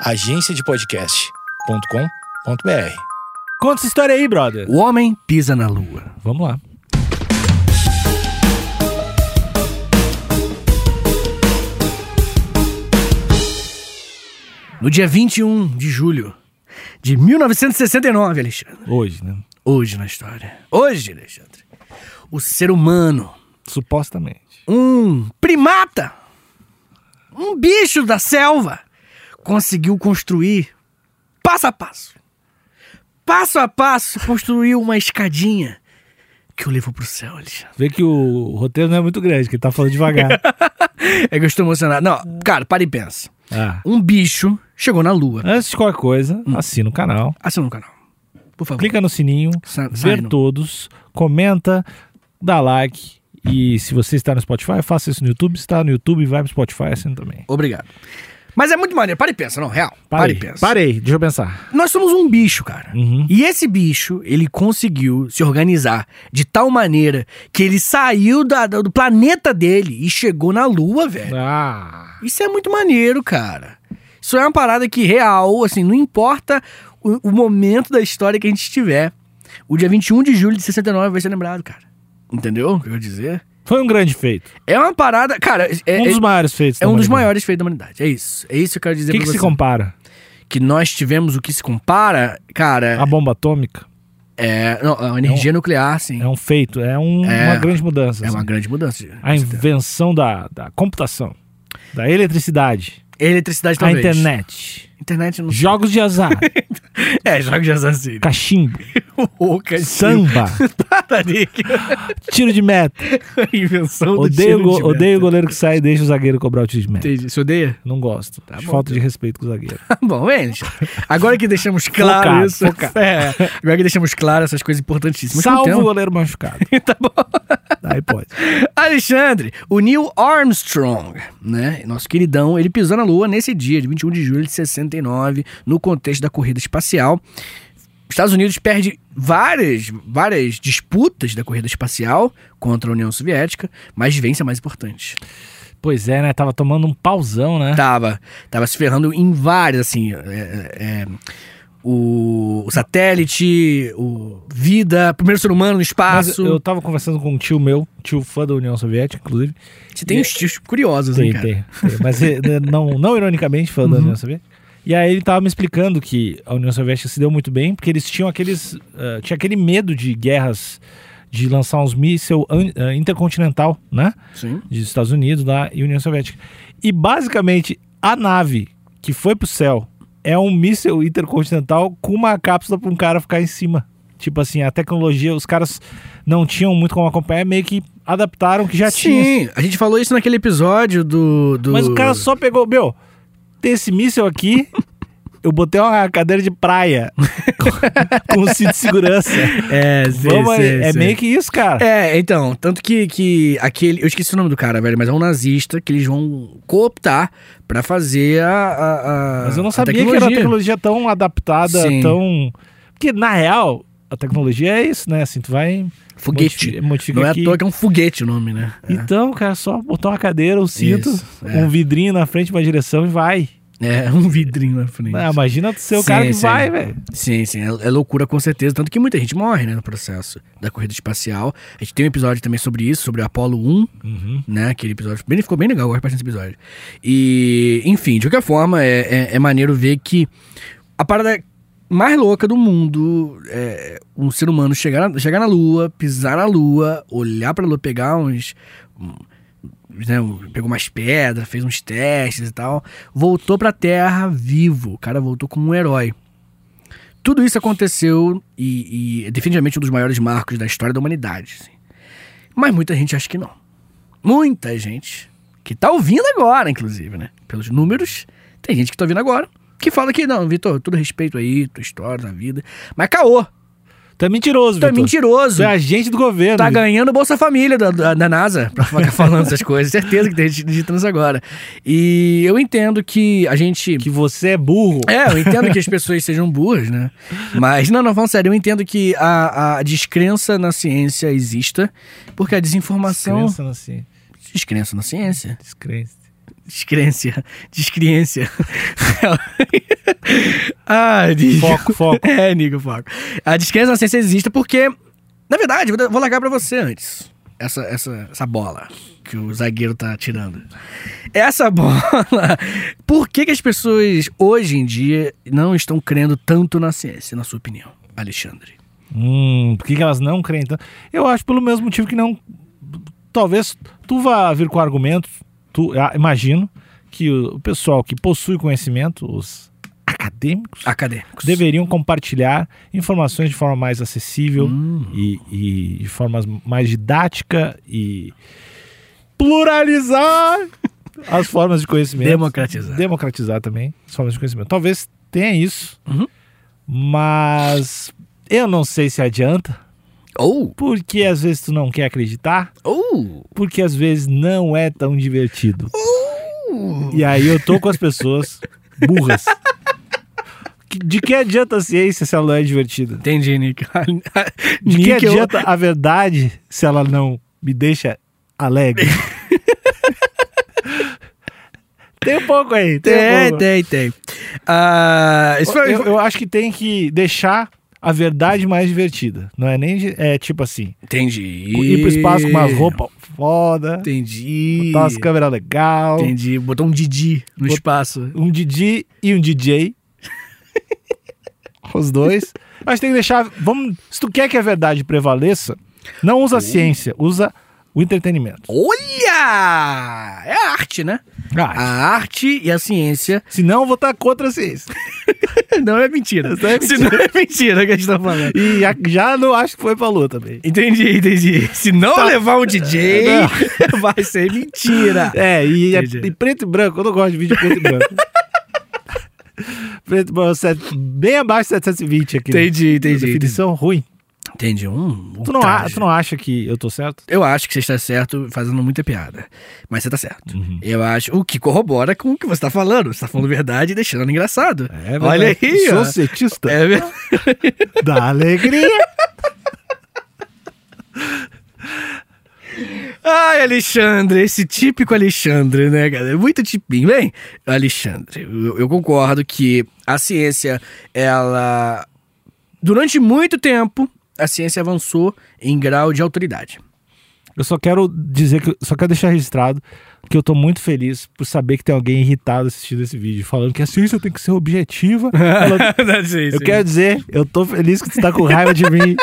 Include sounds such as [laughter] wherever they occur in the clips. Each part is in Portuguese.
agenciadepodcast.com.br. Conta essa história aí, brother. O homem pisa na lua. Vamos lá. No dia 21 de julho de 1969, Alexandre. Hoje, né? Hoje na história. Hoje, Alexandre. O ser humano, Supostamente. um primata, um bicho da selva, conseguiu construir passo a passo. Passo a passo, construiu uma escadinha que o levou pro céu, Alexandre. Vê que o roteiro não é muito grande, que ele tá falando devagar. [laughs] É que eu estou emocionado. Não, cara, para e pensa. ah. Um bicho chegou na lua. Antes de qualquer coisa, assina o canal. Assina o canal. Por favor. Clica no sininho, Sa- ver no- todos, comenta, dá like. E se você está no Spotify, faça isso no YouTube. Se está no YouTube, vai pro Spotify, assina também. Obrigado. Mas é muito maneiro. Para e pensa, não, real. Para Parei, e pensa. parei, deixa eu pensar. Nós somos um bicho, cara. Uhum. E esse bicho, ele conseguiu se organizar de tal maneira que ele saiu da- do planeta dele e chegou na lua, velho. Ah, Isso é muito maneiro, cara. Isso é uma parada que real, assim, não importa o, o momento da história que a gente estiver. O dia 21 de julho de 69 vai ser lembrado, cara. Entendeu o que eu vou dizer? Foi um grande feito. É uma parada. Cara, é, um dos é- maiores feitos. é um dos maiores feitos da humanidade. É isso. É isso que eu quero dizer O que, que se você. compara? Que nós tivemos o que se compara, cara, A bomba atômica é. Não, a energia nuclear, sim. é um feito, é, um- É. uma grande mudança. É uma assim. grande mudança. A invenção da, da computação, da eletricidade, Eletricidade a talvez. internet, Internet jogos de azar, [laughs] É, jogos de assassino. cachimbo, [laughs] O cachimbo. samba, [laughs] tiro de meta. [laughs] Invenção do Odeio, tiro go- de odeio o meta. goleiro que sai e deixa o zagueiro cobrar o tiro de meta. Entendi. Você odeia? Não gosto. Tá bom, falta de respeito com o zagueiro. Tá bom, gente. Agora que deixamos claro Focado, isso. focado. É, agora que deixamos claro essas coisas importantíssimas. Salvo o goleiro machucado. tá bom. Aí pode. Alexandre, o Neil Armstrong, né? Nosso queridão, ele pisou na Lua nesse dia, de 21 de julho de 69, no contexto da corrida espacial. Os Estados Unidos perde várias, várias disputas da corrida espacial contra a União Soviética, mas vence a mais importante. Pois é, né? Tava tomando um pauzão, né? Tava, tava se ferrando em várias, assim, é, é, o, o satélite, o vida, primeiro ser humano no Mas espaço. eu tava conversando com um tio meu, tio fã da União Soviética, inclusive. Você tem uns tios curiosos, hein, Tem, cara? Uhum. tem, tem. Mas eh, [laughs] não, não ironicamente fã da União Soviética. E aí ele tava me explicando que a União Soviética se deu muito bem, porque eles tinham aqueles. eh, tinha aquele medo de guerras, de lançar uns mísseis uh, intercontinental, né? Sim. Dos Estados Unidos da e União Soviética. E basicamente a nave que foi pro céu é um míssil intercontinental com uma cápsula para um cara ficar em cima. Tipo assim, a tecnologia, os caras não tinham muito como acompanhar, meio que adaptaram que já tinha. Sim, a gente falou isso naquele episódio do. do... Mas o cara só pegou, meu, tem esse míssil aqui, eu botei uma cadeira de praia [laughs] com, um cinto de segurança. É, sei, Vamos, sei, é sei. meio que isso, cara. É, então, tanto que, que aquele. Eu esqueci o nome do cara, velho, mas é um nazista que eles vão cooptar pra fazer a. a, a Mas eu não sabia que era uma tecnologia tão adaptada, Sim. tão. Porque, na real, a tecnologia é isso, né? Assim, tu vai. Foguete. modifi- Modifica Não é à aqui. toa que é um foguete o nome, né? É. Então, cara, só botar uma cadeira, um cinto, Isso, é. um vidrinho na frente, uma direção e vai. É, [laughs] um vidrinho na frente. Ah, imagina o Sim, cara que sim. vai, velho. Sim, sim, é, é loucura com certeza. Tanto que muita gente morre, né, no processo da corrida espacial. A gente tem um episódio também sobre isso, sobre o Apollo 1, Uhum. né? Aquele episódio bem, ficou bem legal, eu gosto desse episódio. E, enfim, de qualquer forma, é, é, é maneiro ver que a parada mais louca do mundo é um ser humano chegar na, chegar na Lua, pisar na Lua, olhar pra Lua, pegar uns. um, né, pegou umas pedras, fez uns testes e tal, voltou pra Terra vivo. O cara voltou como um herói. Tudo isso aconteceu e, e é definitivamente um dos maiores marcos da história da humanidade. assim. Mas muita gente acha que não. Muita gente que tá ouvindo agora, inclusive, né? Pelos números, tem gente que tá ouvindo agora que fala que não, Vitor, todo respeito aí, tua história, tua vida. Mas caô, Tu é mentiroso, tu é Vitor. mentiroso. Tu é agente do governo. Tá Vitor. ganhando Bolsa Família da, da, da NASA pra ficar [laughs] falando essas coisas. Certeza que tem gente digitando isso agora. E eu entendo que a gente. Que você é burro. É, eu entendo que as [laughs] pessoas sejam burras, né? Mas, não, não, falando sério, eu entendo que a, a descrença na ciência exista, porque a desinformação. Descrença na ciência. Descrença na ciência. Descrença. Descrência. Descriência. Ah, [laughs] Nico. Foco, foco. [laughs] É, Nico, foco. A descrença na ciência existe porque, na verdade, vou largar pra você antes. Essa, essa, essa bola que o zagueiro tá tirando. Essa [laughs] bola. Por que, que as pessoas hoje em dia não estão crendo tanto na ciência, na sua opinião, Alexandre? Hum, por que, que elas não creem tanto? Eu acho pelo mesmo motivo que não. Talvez tu vá vir com argumentos. Ah, imagino que o, o pessoal que possui conhecimento, os acadêmicos, Acadêmicos. deveriam compartilhar informações de forma mais acessível Hum. e, e de forma mais didática e pluralizar [laughs] as formas de conhecimento. Democratizar. Democratizar também as formas de conhecimento. Talvez tenha isso, Uhum. mas eu não sei se adianta, Ou, porque às vezes tu não quer acreditar, ou, porque às vezes não é tão divertido. E aí eu tô com as pessoas burras. De que adianta a ciência se ela não é divertida? entendi, Nick. [laughs] De que eu- adianta a verdade se ela não me deixa alegre? [laughs] tem um pouco aí. Tem, um Tem, pouco. tem, tem. Isso foi, Eu, eu acho que tem que deixar a verdade mais divertida. Não é nem. É tipo assim. Entendi. Ir pro espaço com umas roupas foda. Entendi. Botar umas câmeras legal. Entendi. Botou um Didi no Bot- espaço. Um DJ e um DJ. [laughs] Os dois. Mas tem que deixar. Vamos, se tu quer que a verdade prevaleça, não usa a ciência, usa o entretenimento. Olha! É a arte, né? Ah, A arte e a ciência. senão eu vou estar contra a ciência. [laughs] Não é mentira. Isso é Se não é mentira que a gente tá falando. E já, não acho que foi pra lua também. Entendi, entendi. Se não Tá. levar um DJ, [laughs] vai ser mentira. É, e, é- Entendi. e preto e branco, eu não gosto de vídeo preto e branco. [laughs] preto e branco, bem abaixo de 720 aqui. né? Entendi, entendi. Definição ruim. Entendi. Um, Tu não, a- tu não acha que eu tô certo? Eu acho que você está certo fazendo muita piada. Mas você tá certo. Uhum. Eu acho. O que corrobora com o que você tá falando. Você tá falando verdade e deixando engraçado. É Olha verdade. aí, Sou ó. cetista É verdade. [laughs] da alegria. Ai, Alexandre, esse típico Alexandre, né, cara? Muito tipinho. Bem, Alexandre, eu, eu concordo que a ciência, ela. Durante muito tempo, a ciência avançou em grau de autoridade. Eu só quero dizer que só quero deixar registrado que eu tô muito feliz por saber que tem alguém irritado assistindo esse vídeo, falando que a ciência tem que ser objetiva. [laughs] Ela- eu quero dizer, eu tô feliz que tu tá com raiva de mim.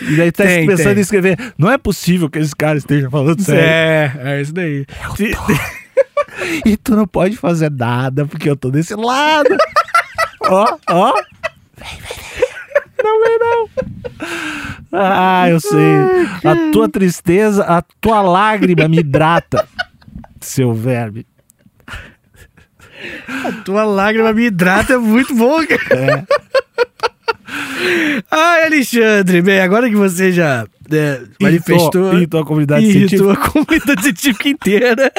E daí tá Tem, pensando tem. em escrever. Não é possível que esses caras estejam falando sério. É, é isso daí. Se- E tu não pode fazer nada, porque eu tô desse lado. [laughs] Ó, ó. Vem. Ah, eu sei. A tua tristeza, a tua lágrima me hidrata, [laughs] seu verme. Tua lágrima me hidrata é muito bom, cara. É. Ai, Alexandre, bem, agora que você já né, manifestou. Irritou, a comunidade irritou científica. a comunidade [laughs] científica inteira.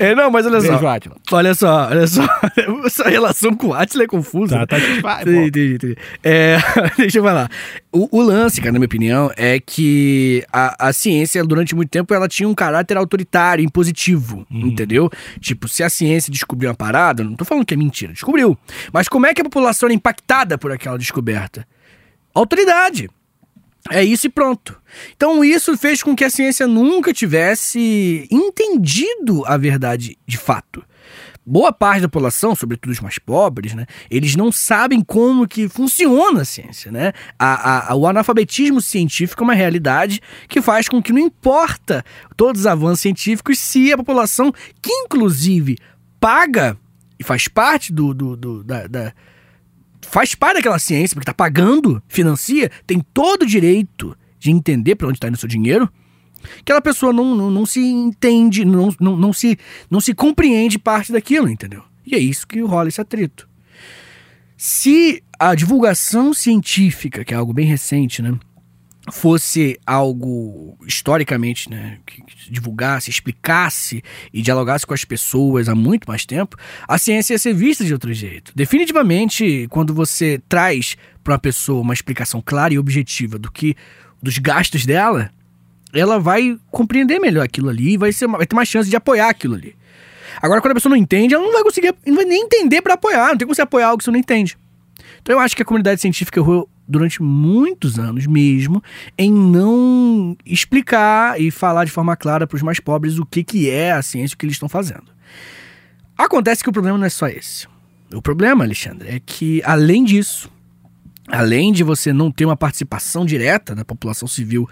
É, não, mas olha só. Beijo. Olha só, olha só. [laughs] Essa relação com o Atila é confusa. Tá, tá, vai, Entendi, entendi. É, [laughs] deixa eu falar. O, o lance, cara, na minha opinião, é que a, a ciência, durante muito tempo, ela tinha um caráter autoritário, impositivo, Uhum. entendeu? Tipo, se a ciência descobriu uma parada, não tô falando que é mentira, descobriu. Mas como é que a população era impactada por aquela descoberta? Autoridade. É isso e pronto. Então isso fez com que a ciência nunca tivesse entendido a verdade de fato. Boa parte da população, sobretudo os mais pobres, né, eles não sabem como que funciona a ciência, né? A, a- o analfabetismo científico é uma realidade que faz com que não importa todos os avanços científicos se a população, que inclusive paga e faz parte do, do- do- da- da, faz parte daquela ciência, porque tá pagando, financia, tem todo o direito de entender para onde está indo o seu dinheiro, aquela pessoa não, não, não se entende, não, não, não, se, não se compreende parte daquilo, entendeu? E é isso que rola esse atrito. Se a divulgação científica, que é algo bem recente, né? Fosse algo historicamente, né, que divulgasse, explicasse e dialogasse com as pessoas há muito mais tempo, a ciência ia ser vista de outro jeito. Definitivamente, quando você traz para uma pessoa uma explicação clara e objetiva do que dos gastos dela, ela vai compreender melhor aquilo ali e vai, ser, vai ter mais chance de apoiar aquilo ali. Agora, quando a pessoa não entende, ela não vai conseguir, não vai nem entender pra apoiar. Não tem como você apoiar algo que você não entende. Então eu acho que a comunidade científica errou durante muitos anos mesmo em não explicar e falar de forma clara para os mais pobres o que, que é a ciência o que eles estão fazendo. Acontece que o problema não é só esse. O problema, Alexandre, é que além disso, além de você não ter uma participação direta da população civil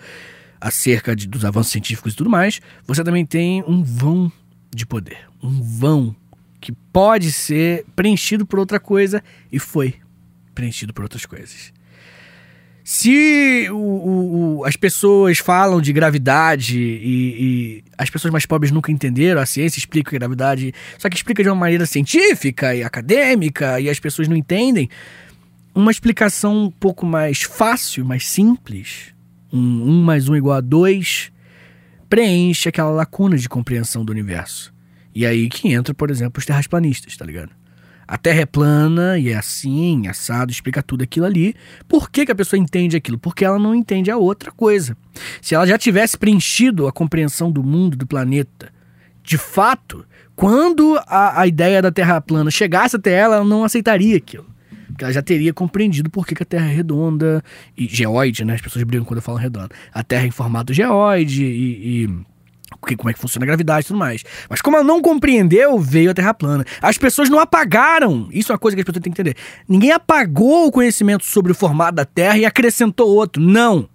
acerca de, dos avanços científicos e tudo mais, você também tem um vão de poder. Um vão que pode ser preenchido por outra coisa e foi preenchido por outras coisas. Se o, o, o, as pessoas falam de gravidade e, e, as pessoas mais pobres nunca entenderam, a ciência explica a gravidade, só que explica de uma maneira científica e acadêmica e as pessoas não entendem, uma explicação um pouco mais fácil, mais simples, um 1 um mais 1 um igual a 2, preenche aquela lacuna de compreensão do universo. E aí que entra, por exemplo, os terrasplanistas, tá ligado? A Terra é plana e é assim, assado, explica tudo aquilo ali. Por que, que a pessoa entende aquilo? Porque ela não entende a outra coisa. Se ela já tivesse preenchido a compreensão do mundo, do planeta, de fato, quando a, a ideia da Terra plana chegasse até ela, ela não aceitaria aquilo. Porque ela já teria compreendido por que, que a Terra é redonda e geoide, né? As pessoas brincam quando falo redonda. A Terra é em formato geoide e, e como é que funciona a gravidade e tudo mais. Mas como ela não compreendeu, veio a Terra plana. As pessoas não apagaram. Isso é uma coisa que as pessoas têm que entender. Ninguém apagou o conhecimento sobre o formato da Terra e acrescentou outro. Não.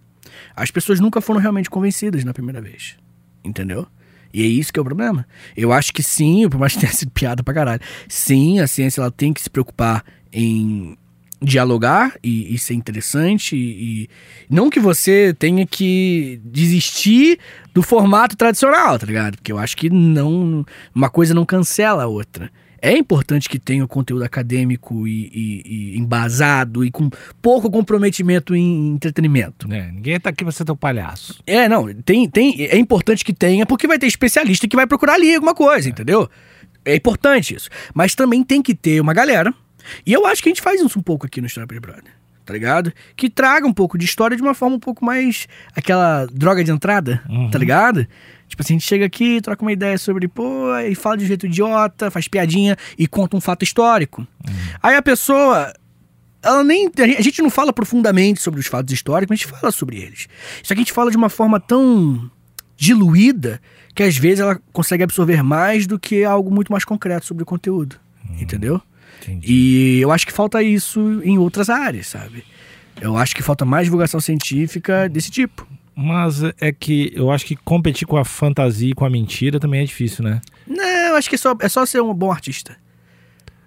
As pessoas nunca foram realmente convencidas na primeira vez. Entendeu? E é isso que é o problema. Eu acho que sim, por mais que tenha sido piada pra caralho. Sim, a ciência ela tem que se preocupar em dialogar e, e ser interessante e, e, não que você tenha que desistir do formato tradicional, tá ligado? Porque eu acho que não uma coisa não cancela a outra. É importante que tenha o conteúdo acadêmico e, e, embasado e com pouco comprometimento em entretenimento. É, ninguém tá aqui pra ser teu palhaço. É, não, tem, tem, é importante que tenha, porque vai ter especialista que vai procurar ali alguma coisa, é. entendeu? É importante isso. Mas também tem que ter uma galera e eu acho que a gente faz isso um pouco aqui no História Brother, tá ligado? Que traga um pouco de história de uma forma um pouco mais. aquela droga de entrada, uhum. tá ligado? Tipo assim, a gente chega aqui, troca uma ideia sobre, pô, e fala de um jeito idiota, faz piadinha e conta um fato histórico. Uhum. Aí a pessoa. Ela nem. A gente não fala profundamente sobre os fatos históricos, mas a gente fala sobre eles. Só que a gente fala de uma forma tão diluída que às vezes ela consegue absorver mais do que algo muito mais concreto sobre o conteúdo. Uhum. Entendeu? Entendi. E eu acho que falta isso em outras áreas, sabe? Eu acho que falta mais divulgação científica desse tipo. Mas é que eu acho que competir com a fantasia e com a mentira também é difícil, né? Não, eu acho que é só, é só ser um bom artista.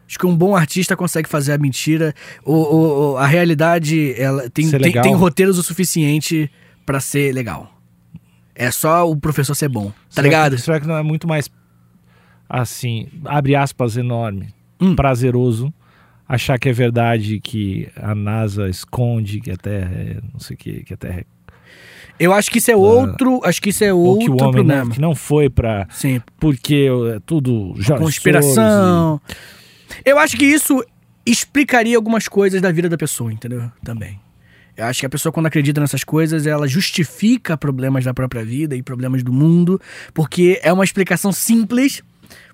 Acho que um bom artista consegue fazer a mentira. Ou, ou a realidade ela tem, tem, tem, roteiros o suficiente para ser legal. É só o professor ser bom, tá será ligado? Que, será que não é muito mais assim, abre aspas enorme, hum. prazeroso achar que é verdade que a NASA esconde que a Terra é não sei o que, que a Terra é eu acho que isso é outro, uh, acho que isso é outro que problema. Não, que não foi para porque é tudo já conspiração. E... Eu acho que isso explicaria algumas coisas da vida da pessoa, entendeu? Também. Eu acho que a pessoa quando acredita nessas coisas, ela justifica problemas da própria vida e problemas do mundo, porque é uma explicação simples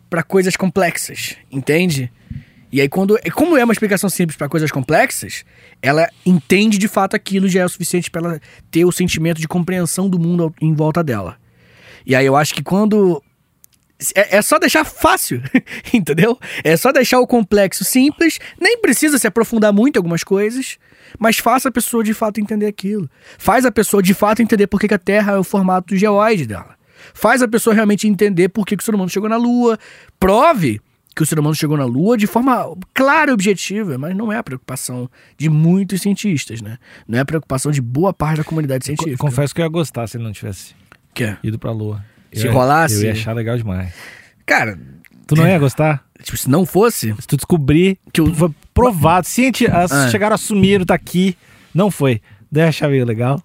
para coisas complexas, entende? E aí, quando. Como é uma explicação simples para coisas complexas, ela entende de fato aquilo já é o suficiente para ela ter o sentimento de compreensão do mundo em volta dela. E aí eu acho que quando. É, é só deixar fácil, [laughs] entendeu? É só deixar o complexo simples, nem precisa se aprofundar muito em algumas coisas, mas faça a pessoa de fato entender aquilo. Faz a pessoa de fato entender por que a Terra é o formato geoide dela. Faz a pessoa realmente entender por que, que o ser humano chegou na Lua. Prove que o ser humano chegou na Lua de forma clara e objetiva, mas não é a preocupação de muitos cientistas, né? Não é a preocupação de boa parte da comunidade científica. Confesso que eu ia gostar se ele não tivesse que? ido pra Lua. Se eu, rolasse? Eu ia achar legal demais. Cara... Tu não ia gostar? Tipo, se não fosse... Se tu descobrir que eu... foi provado, cientistas ah. chegaram a assumir, tá aqui, não foi. Daí eu achava legal.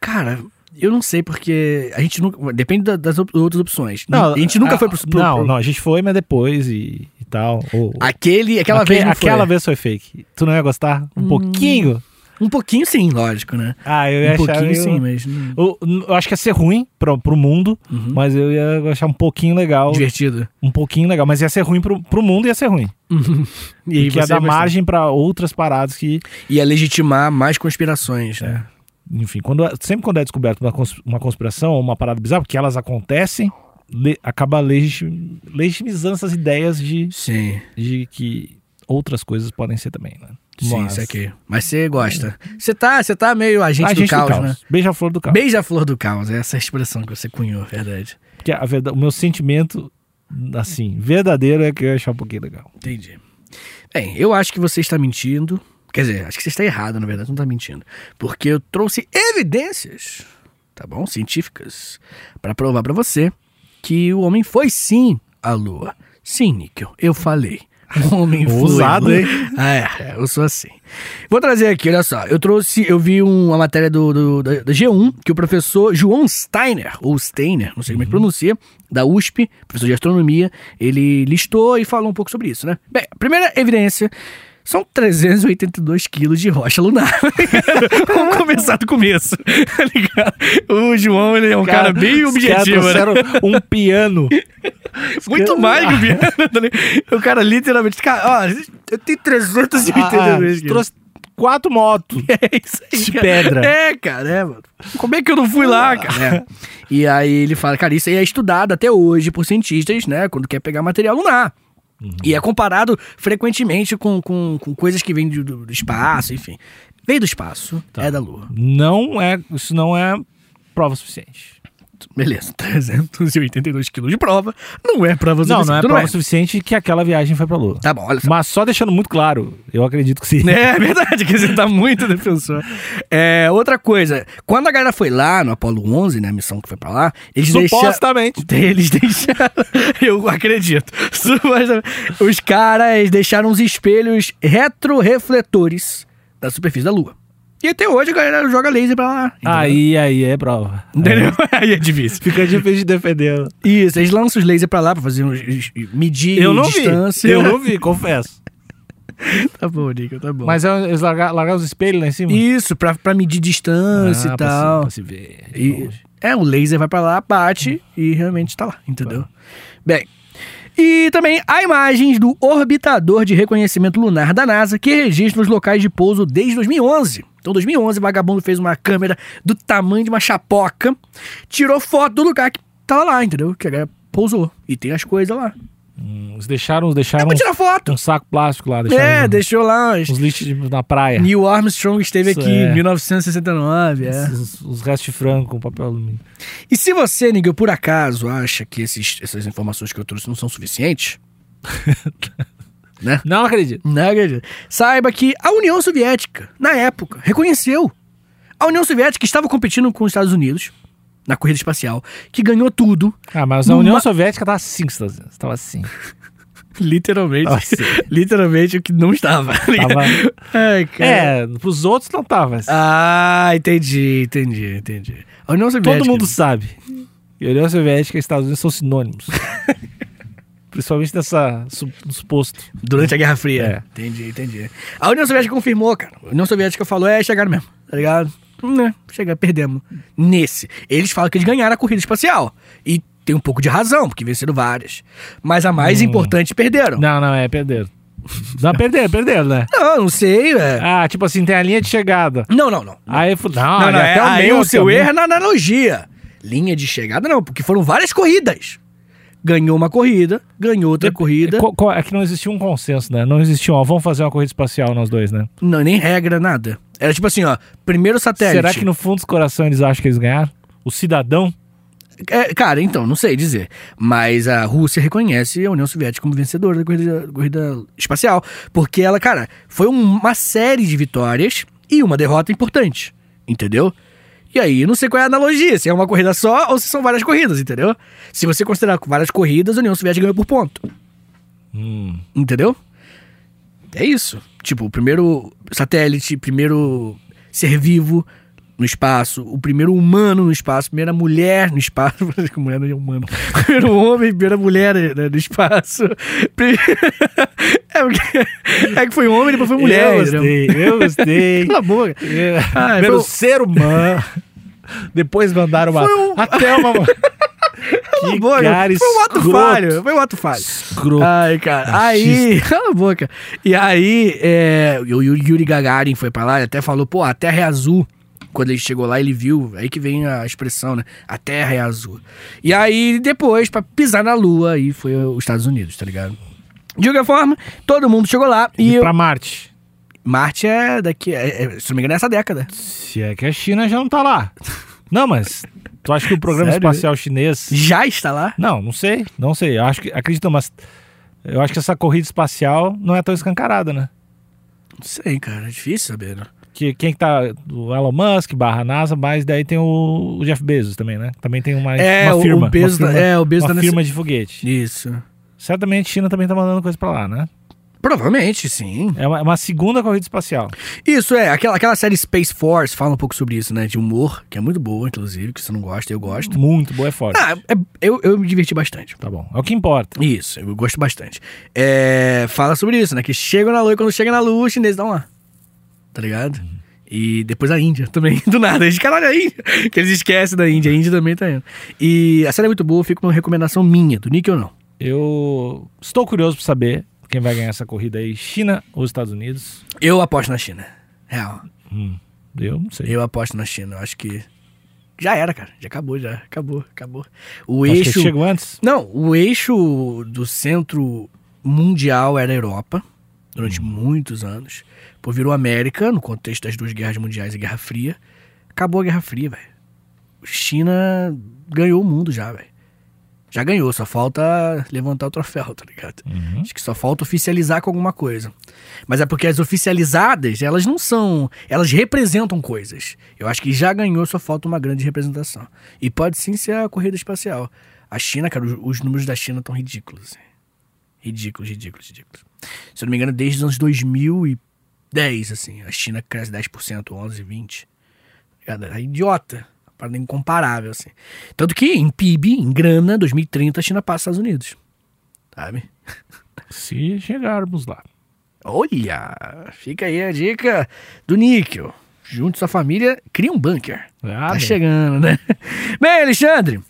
Cara, eu não sei, porque a gente nunca. Depende das outras opções. Não, a gente nunca a, foi pro, pro. Não, não, a gente foi, mas depois e, e tal. Ou, Aquele, aquela vez. aquela vez foi fake. Tu não ia gostar? Um hum, pouquinho? Um pouquinho sim, lógico, né? Ah, eu ia Um achar pouquinho meio- sim, mas. Eu, eu acho que ia ser ruim pro, pro mundo, Uhum. mas eu ia achar um pouquinho legal. Divertido. Um pouquinho legal, mas ia ser ruim pro, pro mundo, ia ser ruim. E aí Porque ia dar margem pra outras paradas que, Ia legitimar mais conspirações, né? Enfim, quando, sempre quando é descoberto uma, uma conspiração ou uma parada bizarra, porque elas acontecem, le- acaba legiti- legitimizando essas ideias de, Sim. de que outras coisas podem ser também, né? Sim, Mas- isso aqui. Mas você gosta. Você tá, você tá meio agente, A do, gente caos, né? Beija-flor do caos. Beija-flor do caos, é essa expressão que você cunhou, verdade. Porque a verdade, o meu sentimento, assim, verdadeiro é que eu ia achar um pouquinho legal. Entendi. Bem, eu acho que você está mentindo. Quer dizer, acho que você está errado, na verdade, não está mentindo. Porque eu trouxe evidências, tá bom? Científicas, para provar para você que o homem foi sim à Lua. Sim, Níquel, eu falei. O homem [laughs] foi. Ousado, hein? É, eu sou assim. Vou trazer aqui, olha só. Eu trouxe, eu vi um- uma matéria do, do- da, da G1 que o professor João Steiner, ou Steiner, não sei como é que pronuncia, da USP, professor de astronomia, ele listou e falou um pouco sobre isso, né? Bem, a primeira evidência são 382 quilos de rocha lunar. [laughs] Vamos começar do começo, tá? O João, ele é um cara, bem os caras objetivo, né? um piano. [laughs] Muito mais que o Biano, tá? O cara literalmente, cara, ó, eu tenho 382 Ah, quilos. trouxe quatro motos. [laughs] É isso aí. De cara. pedra. É, cara, é, mano. Como é que eu não fui lá, cara? É. E aí ele fala, cara, isso aí é estudado até hoje por cientistas, né? Quando quer pegar material lunar. E é comparado frequentemente com, com, com coisas que vêm do, do- espaço, enfim. Veio do espaço, é da Lua. Não é, isso não é prova suficiente. Beleza, [laughs] 382 quilos de prova. Não é prova Não, não é suficiente, prova suficiente que aquela viagem foi pra Lua. Tá bom, olha só. Mas só deixando muito claro, eu acredito que sim. É verdade, que você tá muito defensor. É, outra coisa, quando a galera foi lá no Apollo 11, né, a missão que foi pra lá, eles deixaram... Supostamente. [laughs] Eles deixaram. Eu acredito. Supostamente. Os caras deixaram os espelhos retrorefletores da superfície da Lua. E até hoje a galera joga laser pra lá. entendeu? Aí, aí é prova. Entendeu? [laughs] Aí é difícil. Fica difícil de defender. Isso, eles lançam os lasers pra lá pra fazer uns, medir Eu não distância. vi. Eu não vi, confesso. [laughs] Tá bom, Nico, tá bom. Mas é- eles largaram, largaram os espelhos lá em cima? Isso, pra, pra medir distância Ah, e pra se- tal. pra se ver. E- é, o laser vai pra lá, bate e realmente tá lá, entendeu? Bem. E também há imagens do orbitador de reconhecimento lunar da NASA que registra os locais de pouso desde 2011. Então, 2011, o vagabundo fez uma câmera do tamanho de uma chapoca, tirou foto do lugar que tava lá, entendeu? Que a galera pousou. E tem as coisas lá. Hum, Eles deixaram, É deixaram pra tirar foto. um saco plástico lá. É, uns- deixou lá. os- uns lixos na praia. Neil Armstrong esteve Isso aqui é. em 1969, é. Os, os restos de frango com papel alumínio. E se você, Nigel, por acaso acha que esses- essas informações que eu trouxe não são suficientes, [laughs] né? Não acredito. Não acredito. Saiba que a União Soviética, na época, reconheceu. A União Soviética estava competindo com os Estados Unidos na corrida espacial, que ganhou tudo, Ah, mas a União Soviética tava assim, que você tá dizendo. Tava assim. [laughs] literalmente. Nossa. [laughs] literalmente o que não estava. Tava- Ai. É, pros outros não tava. assim. Ah, entendi, entendi, entendi. A União Soviética. Todo mundo sabe. E a União Soviética e Estados Unidos são sinônimos. [laughs] Principalmente nessa su- suposto. Durante a Guerra Fria. É. Entendi, entendi. A União Soviética confirmou, cara. A União Soviética falou, é, chegaram mesmo, tá ligado? Hum, Né, chegaram, perdemos. Nesse. Eles falam que eles ganharam a corrida espacial. E tem um pouco de razão, porque venceram várias. Mas a mais importante, perderam. Não, Não, não, é perderam. Não, perderam, perderam, né? [laughs] não, sei, é. Ah, tipo assim, tem a linha de chegada. Não, não, não. Aí, não, não, não, ali é, até o meio, o seu erro é na analogia. Linha de chegada não, porque foram várias corridas. Ganhou uma corrida, ganhou outra corrida. Co- co- É que não existia um consenso, né? Não existia, ó, vamos fazer uma corrida espacial nós dois, né? Não, nem regra, nada. Era tipo assim, ó, primeiro satélite. Será que no fundo do coração eles acham que eles ganharam? O cidadão? É, cara, então, não sei dizer. Mas a Rússia reconhece a União Soviética como vencedora da corrida, corrida espacial. Porque ela, cara, foi um- uma série de vitórias e uma derrota importante. Entendeu? E aí, não sei qual é a analogia, se é uma corrida só ou se são várias corridas, entendeu? Se você considerar várias corridas, a União Soviética ganhou por ponto. Hum. Entendeu? É isso. Tipo, o primeiro satélite, primeiro ser vivo no espaço, o primeiro humano no espaço, primeira mulher no espaço. [laughs] mulher não é humano. Primeiro homem, primeira mulher né, no espaço. [laughs] É, porque- é que foi homem, depois foi mulher. eu gostei, eu [laughs] gostei. Cala a boca. É, Ah, Primeiro foi ser humano. Depois mandaram uma. Foi um- Até uma. Cala a boca. Foi um ato escroto. falho. Foi um ato falho. Escroto. Ai, cara. Aí. Cala a boca. E aí, é, o Yuri Gagarin foi pra lá e até falou: pô, a Terra é azul. Quando ele chegou lá, ele viu. Aí que vem a expressão, né? A Terra é azul. E aí, depois, pra pisar na Lua, aí foi os Estados Unidos, tá ligado? De qualquer forma, todo mundo chegou lá e. E eu- pra Marte. Marte é daqui. é- é- se não me engano, é essa década. Se é que a China já não tá lá. Não, mas. Tu acha que o programa Sério? espacial chinês. Já está lá? Não, não sei. Não sei. Eu acho que. Acredito, mas. Eu acho que essa corrida espacial não é tão escancarada, né? Não sei, cara. É difícil saber, né? Que, quem que tá. O Elon Musk barra NASA, mas daí tem o, o Jeff Bezos também, né? Também tem uma, É, uma firma. o Bezos uma firma, é, o Bezos uma tá nesse- firma de foguete. Isso. Certamente a China também tá mandando coisa pra lá, né? Provavelmente, sim. É uma, é uma segunda corrida espacial. Isso, é. Aquela, aquela série Space Force fala um pouco sobre isso, né? De humor, que é muito boa, inclusive, que você não gosta, eu gosto. Muito boa, é forte. Ah, é- eu, eu me diverti bastante. Tá bom. É o que importa. Isso, eu gosto bastante. É, fala sobre isso, né? Que chegam na Lua e quando chega na Lua, os chineses dão lá. Tá ligado? E depois a Índia [laughs] também, do nada. Eles, caralho, a Índia. Que eles esquecem da Índia. A Índia também tá indo. E a série é muito boa, fica uma recomendação minha, do Nick ou não. Eu estou curioso pra saber quem vai ganhar essa corrida aí, China ou Estados Unidos. Eu aposto na China. Real. Hum, eu não sei. Eu aposto na China. Eu acho que. Já era, cara. Já acabou, já. Acabou, acabou. O Acho que eixo. chegou antes. Não, o eixo do centro mundial era a Europa, durante muitos anos. Pô, virou América, no contexto das duas guerras mundiais e Guerra Fria. Acabou a Guerra Fria, velho. China ganhou o mundo já, velho. Já ganhou, só falta levantar o troféu, tá ligado? Uhum. Acho que só falta oficializar com alguma coisa. Mas é porque as oficializadas, elas não são. Elas representam coisas. Eu acho que já ganhou, só falta uma grande representação. E pode sim ser a corrida espacial. A China, cara, os, os números da China estão ridículos. Ridículos, ridículos, ridículos. Se eu não me engano, desde os anos 2010, assim, a China cresce 10%, 11, 20. Cara, É idiota. Parada incomparável, assim. Tanto que em PIB, em grana, 2030, a China passa os Estados Unidos. Sabe? Se chegarmos lá. Olha, fica aí a dica do Níquel. Junte sua família, cria um bunker. Ah, tá bem. chegando, né? [laughs] Bem, Alexandre,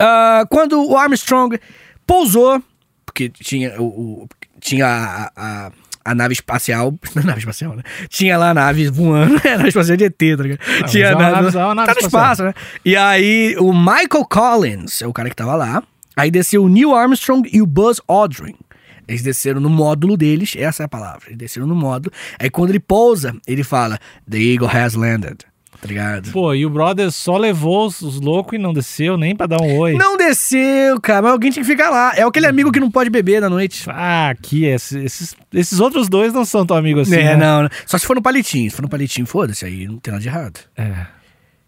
ah, quando o Armstrong pousou, porque tinha, o, o- tinha a, a, a nave espacial, [laughs] não é nave espacial, né? Tinha lá a nave voando, [laughs] a nave espacial de ET, tá ligado? mas tinha é a uma nave, nave- é nave tá no espaço, né? E aí, o Michael Collins é o cara que tava lá. Aí desceu o Neil Armstrong e o Buzz Aldrin. Eles desceram no módulo deles, essa é a palavra. Eles desceram no módulo. Aí quando ele pousa, ele fala: The Eagle has landed. Tá ligado? Pô, e o brother só levou os, os loucos e não desceu nem pra dar um oi. Não desceu, cara, mas alguém tinha que ficar lá. É aquele amigo que não pode beber na noite. Ah, aqui, esse- esses, esses outros dois não são tão amigos assim. é, né? não, não. Só se for no palitinho. Se for no palitinho, foda-se, aí não tem nada de errado. É.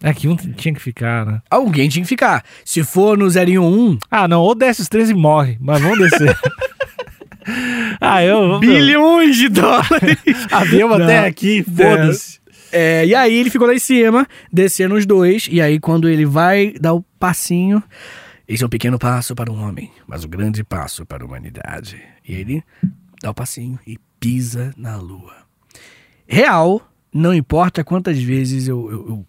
É que um tinha que ficar, né? Alguém tinha que ficar. Se for no 011, Ah, não, ou desce os três e morre, mas vamos descer. [laughs] ah, eu. bilhões de [laughs] dólares. Avião Não. até aqui, foda-se. É, e aí ele ficou lá em cima, descendo os dois, e aí quando ele vai dar o passinho, esse é um pequeno passo para um homem, mas um grande passo para a humanidade. E ele dá o passinho e pisa na lua. Real, não importa quantas vezes eu, eu- eu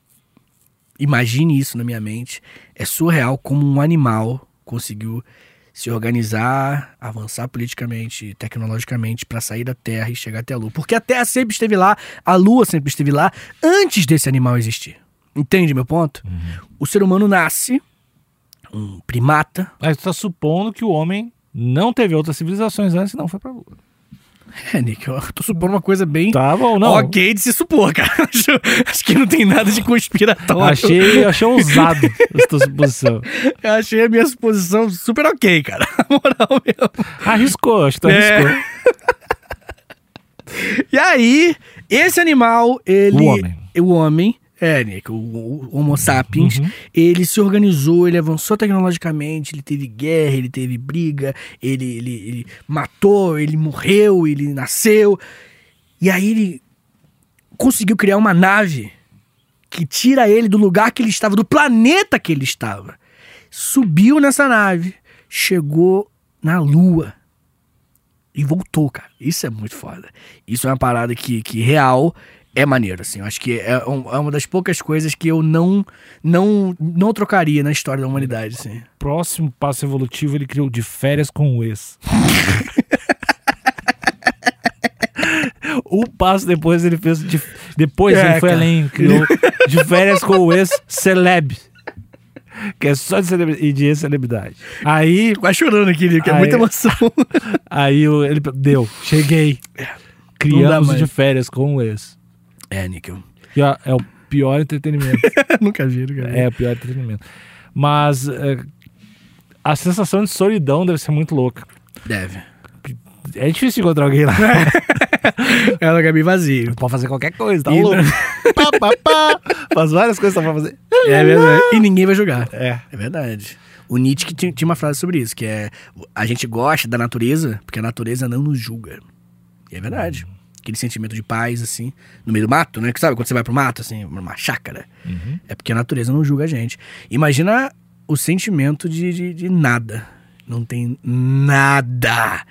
imagine isso na minha mente, é surreal como um animal conseguiu se organizar, avançar politicamente, tecnologicamente para sair da Terra e chegar até a Lua. Porque a Terra sempre esteve lá, a Lua sempre esteve lá antes desse animal existir. Entende meu ponto? O ser humano nasce um primata. Mas tu tá supondo que o homem não teve outras civilizações antes e não foi pra lua. [laughs] É, Nick, eu tô supondo uma coisa bem Tá bom, não. ok de se supor, cara. [laughs] Acho, acho que não tem nada de conspiratório. Achei, achei ousado [laughs] essa tua suposição. Eu achei a minha suposição super ok, cara. Na moral mesmo. Arriscou, acho que tu É. arriscou. E aí, esse animal, ele. O homem. O homem. É, Nick, o, o Homo sapiens, Uhum. ele se organizou, ele avançou tecnologicamente, ele teve guerra, ele teve briga, ele, ele, ele matou, ele morreu, ele nasceu. E aí ele conseguiu criar uma nave que tira ele do lugar que ele estava, do planeta que ele estava. Subiu nessa nave, chegou na Lua e voltou, cara. Isso é muito foda. Isso é uma parada que, que real é maneiro, assim. Eu acho que é, um- é uma das poucas coisas que eu não, não, não trocaria na história da humanidade, assim. Próximo passo evolutivo, ele criou de férias com o ex. [laughs] um passo depois ele fez de, depois É, ele foi cara. além, criou de férias com o ex celeb. Que é só de celebridade e de celebridade. Aí, quase chorando aqui, Nico, é muita emoção. [laughs] aí ele deu, cheguei. Criamos de férias com o ex. É, Níquel. E, ó, é o pior entretenimento. [laughs] nunca vi, nunca vi. É o pior entretenimento. Mas é, a sensação de solidão deve ser muito louca. Deve. É difícil encontrar alguém lá. [laughs] É bem vazio. Pode fazer qualquer coisa, tá E- louco? [laughs] pá, pá, pá. Faz várias coisas pra fazer. É verdade. E ninguém vai julgar. É. É verdade. O Nietzsche tinha uma frase sobre isso, que é a gente gosta da natureza porque a natureza não nos julga. E é verdade. Aquele sentimento de paz, assim, no meio do mato, né? Que sabe quando você vai pro mato, assim, numa chácara? É porque a natureza não julga a gente. Imagina o sentimento de, de, de nada. Não tem nada.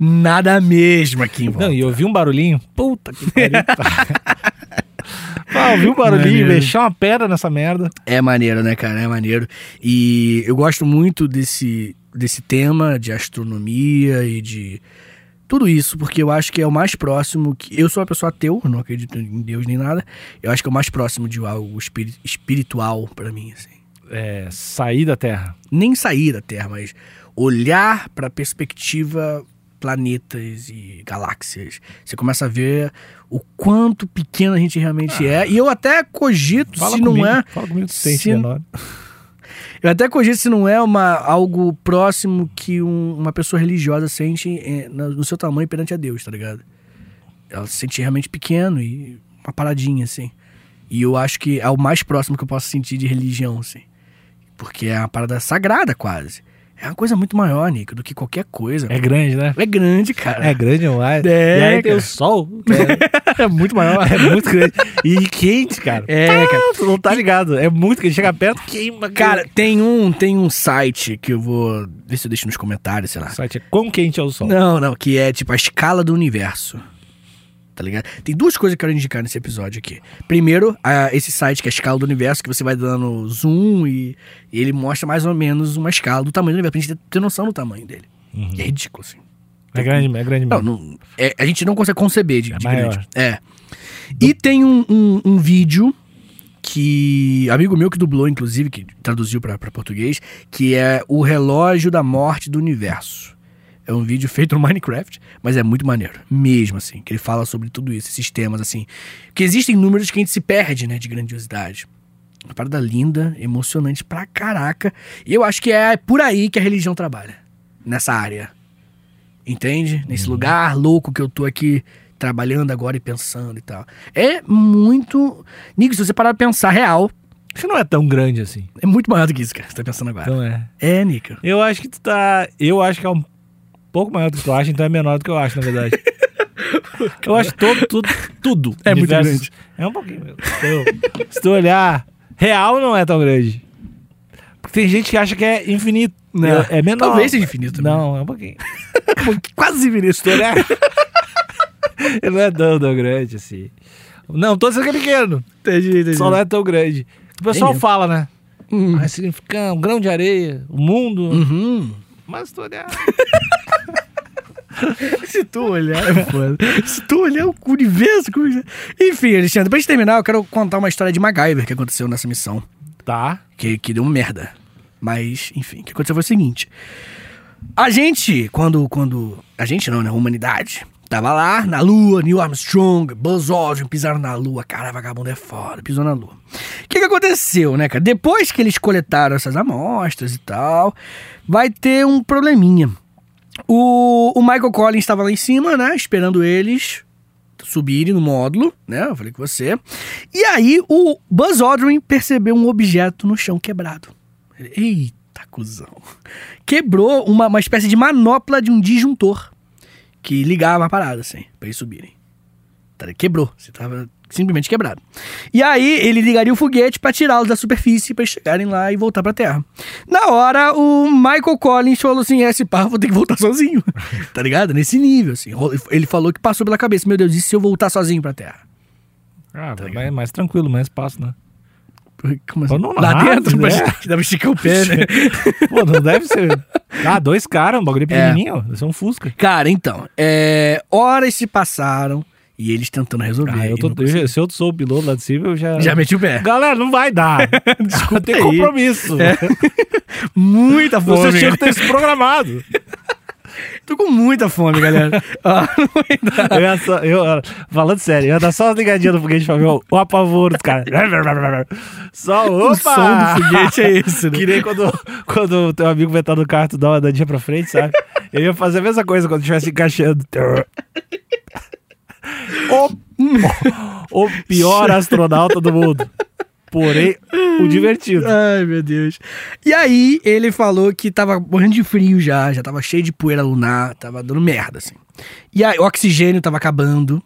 Nada mesmo aqui em volta. Não, e eu ouvi um barulhinho. Puta que pariu. [laughs] ah, um barulhinho, mexer uma pedra nessa merda. É maneiro, né, cara? É maneiro. E eu gosto muito desse, desse tema de astronomia e de tudo isso, porque eu acho que é o mais próximo que. Eu sou uma pessoa ateu, eu não acredito em Deus nem nada. Eu acho que é o mais próximo de algo espiri- espiritual pra mim, assim. É, sair da Terra. Nem sair da Terra, mas olhar pra perspectiva planetas e galáxias. Você começa a ver o quanto pequeno a gente realmente é. E eu até cogito se comigo, não é. Fala comigo se- menor. Eu até cogito se não é uma, algo próximo que um- uma pessoa religiosa sente na- no seu tamanho perante a Deus, tá ligado? Ela se sente realmente pequeno e uma paradinha, assim. E eu acho que é o mais próximo que eu posso sentir de religião, assim. Porque é uma parada sagrada, quase. É uma coisa muito maior, Nico, do que qualquer coisa. É grande, né? É grande, cara. É grande demais. É, e aí tem cara. o sol. É, [laughs] É muito maior. é muito grande. E quente, cara. É, cara. Tu não tá ligado. É muito quente. Chega perto, queima. Cara, tem um, tem um site que eu vou ver se eu deixo nos comentários, sei lá. o site é quão quente é o sol. Não, não, que é tipo a escala do universo. Tá ligado? Tem duas coisas que eu quero indicar nesse episódio aqui. Primeiro, a- esse site que é a escala do universo, que você vai dando zoom e, e ele mostra mais ou menos uma escala do tamanho do universo, pra gente ter, noção do tamanho dele. E é ridículo, assim. É grande, é grande Não, mesmo. não- é- a gente não consegue conceber de, É de grande. É. E tem um, um- um vídeo que. Amigo meu que dublou, inclusive, que traduziu pra português, que é O Relógio da Morte do Universo. É um vídeo feito no Minecraft, mas é muito maneiro. Mesmo, assim. Que ele fala sobre tudo isso, esses temas, assim. Que existem números que a gente se perde, né? De grandiosidade. Uma parada linda, emocionante pra caraca. E eu acho que é por aí que a religião trabalha. Nessa área. Entende? Nesse lugar louco que eu tô aqui trabalhando agora e pensando e tal. É muito. Nico, se você parar pra pensar real, que não é tão grande assim. é muito maior do que isso, cara. Você tá pensando agora. Então é. É, Nico. Eu acho que tu tá. Eu acho que é um pouco maior do que tu acha, então é menor do que eu acho, na verdade. [laughs] eu acho todo, tudo, tudo. É muito grande. É um pouquinho mesmo. Então, se tu olhar, real não é tão grande. Porque tem gente que acha que é infinito. Não. É, é menor. Talvez seja infinito. né? Não, é um pouquinho. [laughs] Quase infinito. Se tu olhar. [laughs] Ele não é tão, tão grande assim. Não, tô dizendo que é pequeno. Entendi, entendi. Só não é tão grande. O pessoal fala, né? Hum. Ah, significa um grão de areia, o mundo. Uhum. Mas se tu olhar. [laughs] Se tu olhar, é foda. Se tu olhar o universo. como é Enfim, Alexandre, pra gente terminar, eu quero contar uma história de MacGyver que aconteceu nessa missão. Tá. que, que deu merda. Mas, enfim, o que aconteceu foi o seguinte. A gente, quando. quando a gente não, né? A humanidade. Tava lá na Lua, Neil Armstrong, Buzz Aldrin pisaram na Lua. Cara, vagabundo é foda, pisou na Lua. O que, que aconteceu, né, cara? Depois que eles coletaram essas amostras e tal, vai ter um probleminha. O, o Michael Collins estava lá em cima, né? Esperando eles subirem no módulo, né? Eu falei com você. E aí o Buzz Aldrin percebeu um objeto no chão quebrado. Eita, cuzão. Quebrou uma, uma espécie de manopla de um disjuntor que ligava a parada, assim, pra eles subirem. Tá, Quebrou. Você tava simplesmente quebrado. E aí ele ligaria o foguete pra tirá-los da superfície pra eles chegarem lá e voltar pra Terra. Na hora, o Michael Collins falou assim: esse par vou ter que voltar [laughs] sozinho. tá ligado? Nesse nível, assim. Ele falou que passou pela cabeça: meu Deus, e se eu voltar sozinho pra Terra? Ah, mais, mais tranquilo, mais espaço, né? Como assim? Não Lá nada, dentro, né? pra esticar o pé, né? [laughs] Pô, não deve ser. Ah, dois caras, um bagulho pequenininho. Deve ser um Fusca. Cara, então, é, horas se passaram e eles tentando resolver. Ah, eu tô, eu- se eu sou o piloto lá de cima, eu já. Já meti o pé. Galera, não vai dar. [laughs] Desculpa Tem compromisso. [laughs] Muita fome. Você tinha que ter se programado. [laughs] Tô com muita fome, galera. Ah. Eu ia só, eu, ah, falando sério, eu ia dar só uma ligadinha no foguete pra ver o, o apavoro dos caras. Só, opa! O som do foguete é esse, né? Que nem quando, quando o teu amigo vai estar no carro, tu dá uma andadinha pra frente, sabe? Eu ia fazer a mesma coisa quando estivesse encaixando. O, o pior astronauta do mundo. Porém, o divertido. Ai, meu Deus. E aí, ele falou que tava morrendo de frio já, já tava cheio de poeira lunar, tava dando merda, assim. E aí, o oxigênio tava acabando.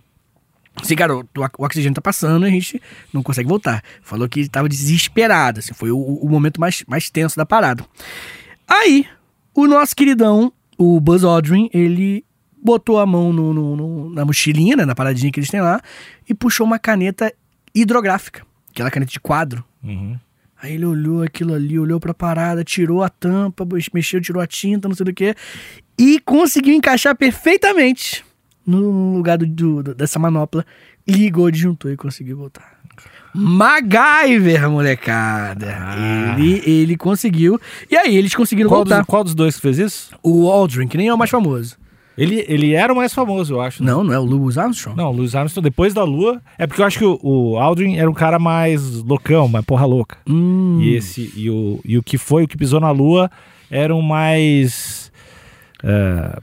Assim, cara, o, o oxigênio tá passando e a gente não consegue voltar. Falou que tava desesperado, assim, foi o, o momento mais, mais tenso da parada. Aí, o nosso queridão, o Buzz Aldrin, ele botou a mão no, no- no- na mochilinha, né, na paradinha que eles têm lá, e puxou uma caneta hidrográfica, aquela caneta de quadro. Uhum. Aí ele olhou aquilo ali, olhou pra parada, tirou a tampa, mexeu, tirou a tinta, não sei do que, e conseguiu encaixar perfeitamente no lugar do, do- do- dessa manopla. Ligou, disjuntou e conseguiu voltar. MacGyver, molecada. Ah. Ele, ele conseguiu. E aí eles conseguiram Qual voltar. dos, qual dos dois que fez isso? O Aldrin, que nem é o mais famoso. Ele, ele era o mais famoso, eu acho. né? Não, não é o Louis Armstrong. Não, o Louis Armstrong, depois da Lua. É porque eu acho que o, o Aldrin era um cara mais loucão, mais porra louca. Hum. E esse e o, e o que foi, o que pisou na Lua, era um mais. É,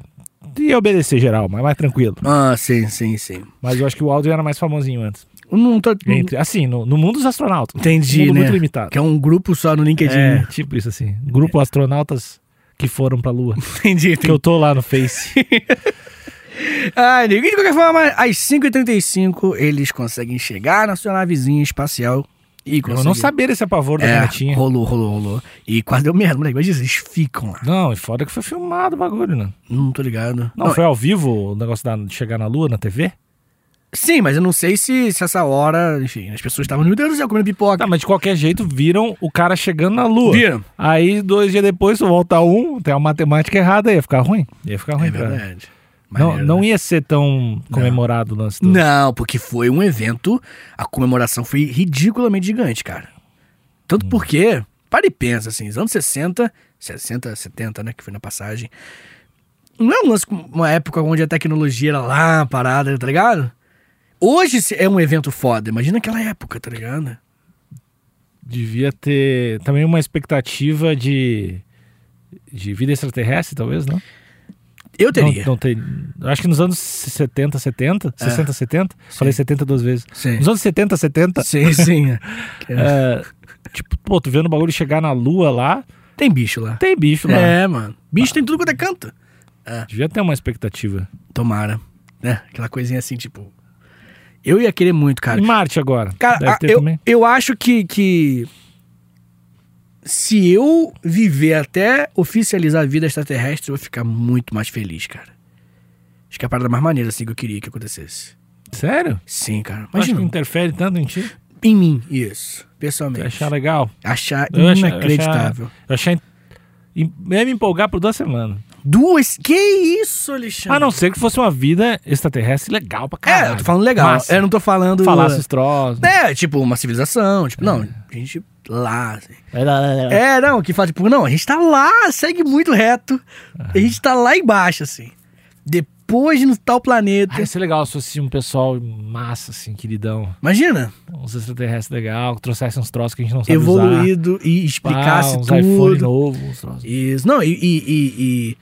ia obedecer geral, mas mais tranquilo. Ah, sim, sim, sim. Mas eu acho que o Aldrin era mais famosinho antes. Não tô... Entre, assim, no, no mundo dos astronautas. Entendi, um mundo né? muito limitado. Que é um grupo só no LinkedIn. É, tipo isso assim. Grupo astronautas que foram pra Lua. [laughs] Entendi, que eu tô lá no Face. [laughs] Ai, amigo, de qualquer forma, às 5h35 eles conseguem chegar na sua navezinha espacial e eu conseguem... não sabia desse apavoro da É, canetinha. rolou, rolou, rolou. E quase deu merda, moleque. Imagina, eles ficam lá. Não, e foda que foi filmado o bagulho, né? Não tô ligado. Não, foi ao vivo o negócio da- de chegar na Lua, na TV? Sim, mas eu não sei se, se essa hora, enfim, as pessoas estavam, meu Deus do céu, comendo pipoca. Tá, mas de qualquer jeito viram o cara chegando na Lua. Viram? Aí, dois dias depois, tu volta um, tem uma matemática errada, ia ficar ruim. Ia ficar ruim, É cara. verdade. Não, Maneiro, não né? ia ser tão comemorado o lance do... Não, porque foi um evento, a comemoração foi ridiculamente gigante, cara. Tanto Hum. porque, para e pensa, assim, os anos 60, 60, 70, né, que foi na passagem, não é um lance, uma época onde a tecnologia era lá, parada, tá ligado? Hoje é um evento foda, imagina aquela época, tá ligado? Devia ter também uma expectativa de... De vida extraterrestre, talvez, não? Eu teria. Não, não tem. Acho que nos anos 70, 70, 60, 70. Falei 70 duas vezes. É. Sim. Nos anos 70, 70, Sim, sim. [laughs] é. é, tipo, pô, tu vendo o bagulho chegar na lua lá, Tem bicho lá. tem bicho lá. É, mano. Bicho tem tudo quanto é canto. Devia ter uma expectativa. Tomara. Né? Aquela coisinha assim, tipo. Eu ia querer muito, cara. E Marte agora? Cara, a- eu, também. eu acho que, que. Se eu viver até oficializar a vida extraterrestre, eu vou ficar muito mais feliz, cara. Acho que é a parada mais maneira, assim, que eu queria que acontecesse. Sério? Sim, cara. Acho que Imagina. interfere tanto em ti? Em mim, isso. Pessoalmente. achar legal? Achar Eu achar- inacreditável. Eu achei. Eu ia me empolgar por duas semanas. Duas? Que isso, Alexandre? A não ser que fosse uma vida extraterrestre legal pra caralho. É, eu tô falando legal. Massa. Eu não tô falando. Falasse os troços. É, tipo, uma civilização. Tipo, não, a gente lá. assim. É. É, não, que fala, tipo, não, a gente tá lá, segue muito reto. A gente tá lá embaixo, assim. Depois no tal planeta. Ah, ia ser legal se fosse um pessoal massa, assim, queridão. Imagina, Uns extraterrestres legal, que trouxessem uns troços que a gente não sabe usar. evoluído e explicasse Pá, uns iPhone tudo. novo, uns troços. Isso. Não, e, e- e- e-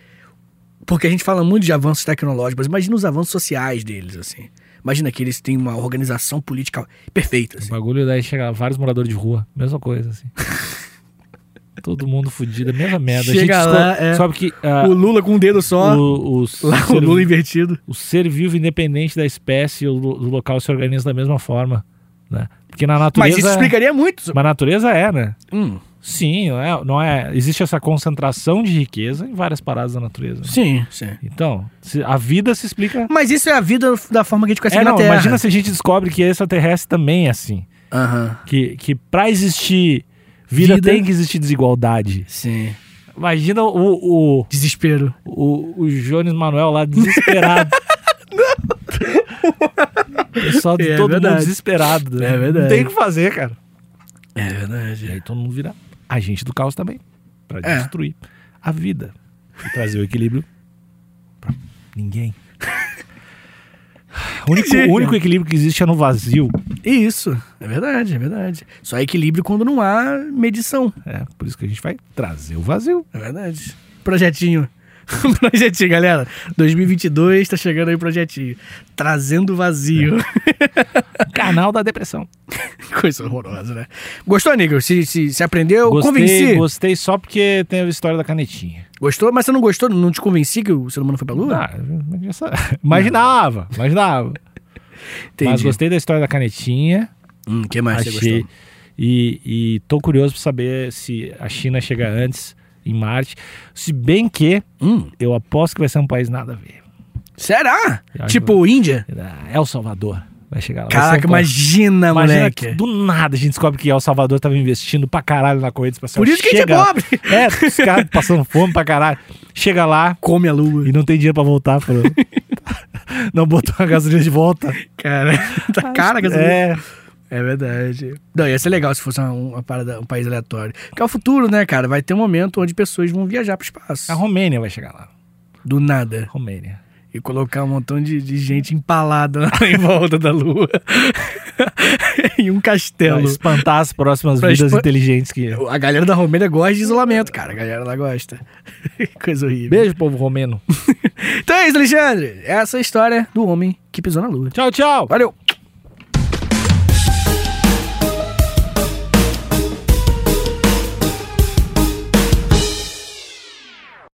Porque a gente fala muito de avanços tecnológicos, mas imagina os avanços sociais deles, assim. Imagina que eles têm uma organização política perfeita, O assim. bagulho daí chega vários moradores de rua, mesma coisa, assim. [laughs] Todo mundo fudido, mesma merda. Chega a gente lá, é. Sabe que ah, O Lula com um dedo só, o, o, lá ser, o Lula invertido. o ser vivo independente da espécie do, do local se organiza da mesma forma, né? Porque na natureza... Mas isso explicaria muito. Mas a natureza é, né? Hum, Sim, não é, não é. Existe essa concentração de riqueza em várias paradas da natureza. né? sim, sim. Então, se- a vida se explica. Mas isso é a vida da forma que a gente conhece É, aqui na não, Terra. imagina se a gente descobre que extraterrestre também é assim. Que, que pra existir vida, Vida. tem que existir desigualdade. sim. Imagina o, o, Desespero. o, o Jones Manuel lá desesperado. [laughs] Pessoal de É todo mundo verdade. desesperado. né? É verdade. Não tem o que fazer, cara. É E verdade. aí todo mundo vira agente do caos também. Pra É. destruir a vida. E trazer o equilíbrio pra ninguém. O [laughs] único, o único equilíbrio que existe é no vazio. Isso, é verdade, é verdade. Só equilíbrio quando não há medição. É, por isso que a gente vai trazer o vazio. É verdade. Projetinho. [laughs] projetinho, galera. 2022 tá chegando aí projetinho. Trazendo vazio. Canal da depressão. [laughs] Coisa horrorosa, né? Gostou, Nigel? Se, se, se aprendeu? Gostei, convenci? gostei só porque tem a história da canetinha. Gostou? Mas você não gostou? Não te convenci que o ser humano foi pra lua? Ah, sa- [laughs] imaginava, imaginava. Entendi. Mas gostei da história da canetinha. Hum, que mais você achei. gostou? E, e tô curioso pra saber se a China chega antes em Marte. Se bem que Hum, eu aposto que vai ser um país nada a ver. será? Tipo Índia? Ah, El Salvador vai chegar lá. Vai Caraca, um imagina, Imagina moleque. que do nada a gente descobre que El Salvador tava investindo pra caralho na corrida espacial. Por isso que a gente é Chega pobre. [laughs] É, os caras passando fome pra caralho. Chega lá Come a lua. e não tem dinheiro pra voltar. Falou. [laughs] não botou a gasolina de volta. Cara, [laughs] tá cara que essa É, É verdade. Não, ia ser legal se fosse uma, uma parada, um país aleatório. Que é o futuro, né, cara? Vai ter um momento onde pessoas vão viajar pro espaço. a Romênia vai chegar lá. Do nada. Romênia. E colocar um montão de, de gente empalada [laughs] em volta da lua. [laughs] em um Pra castelo. espantar as próximas Pra vidas espan- inteligentes que. A galera da Romênia gosta de isolamento, cara. A galera lá gosta. [laughs] Coisa horrível. Beijo, povo romeno. Então é isso, Alexandre. Essa é a história do homem que pisou na lua. Tchau, tchau. Valeu!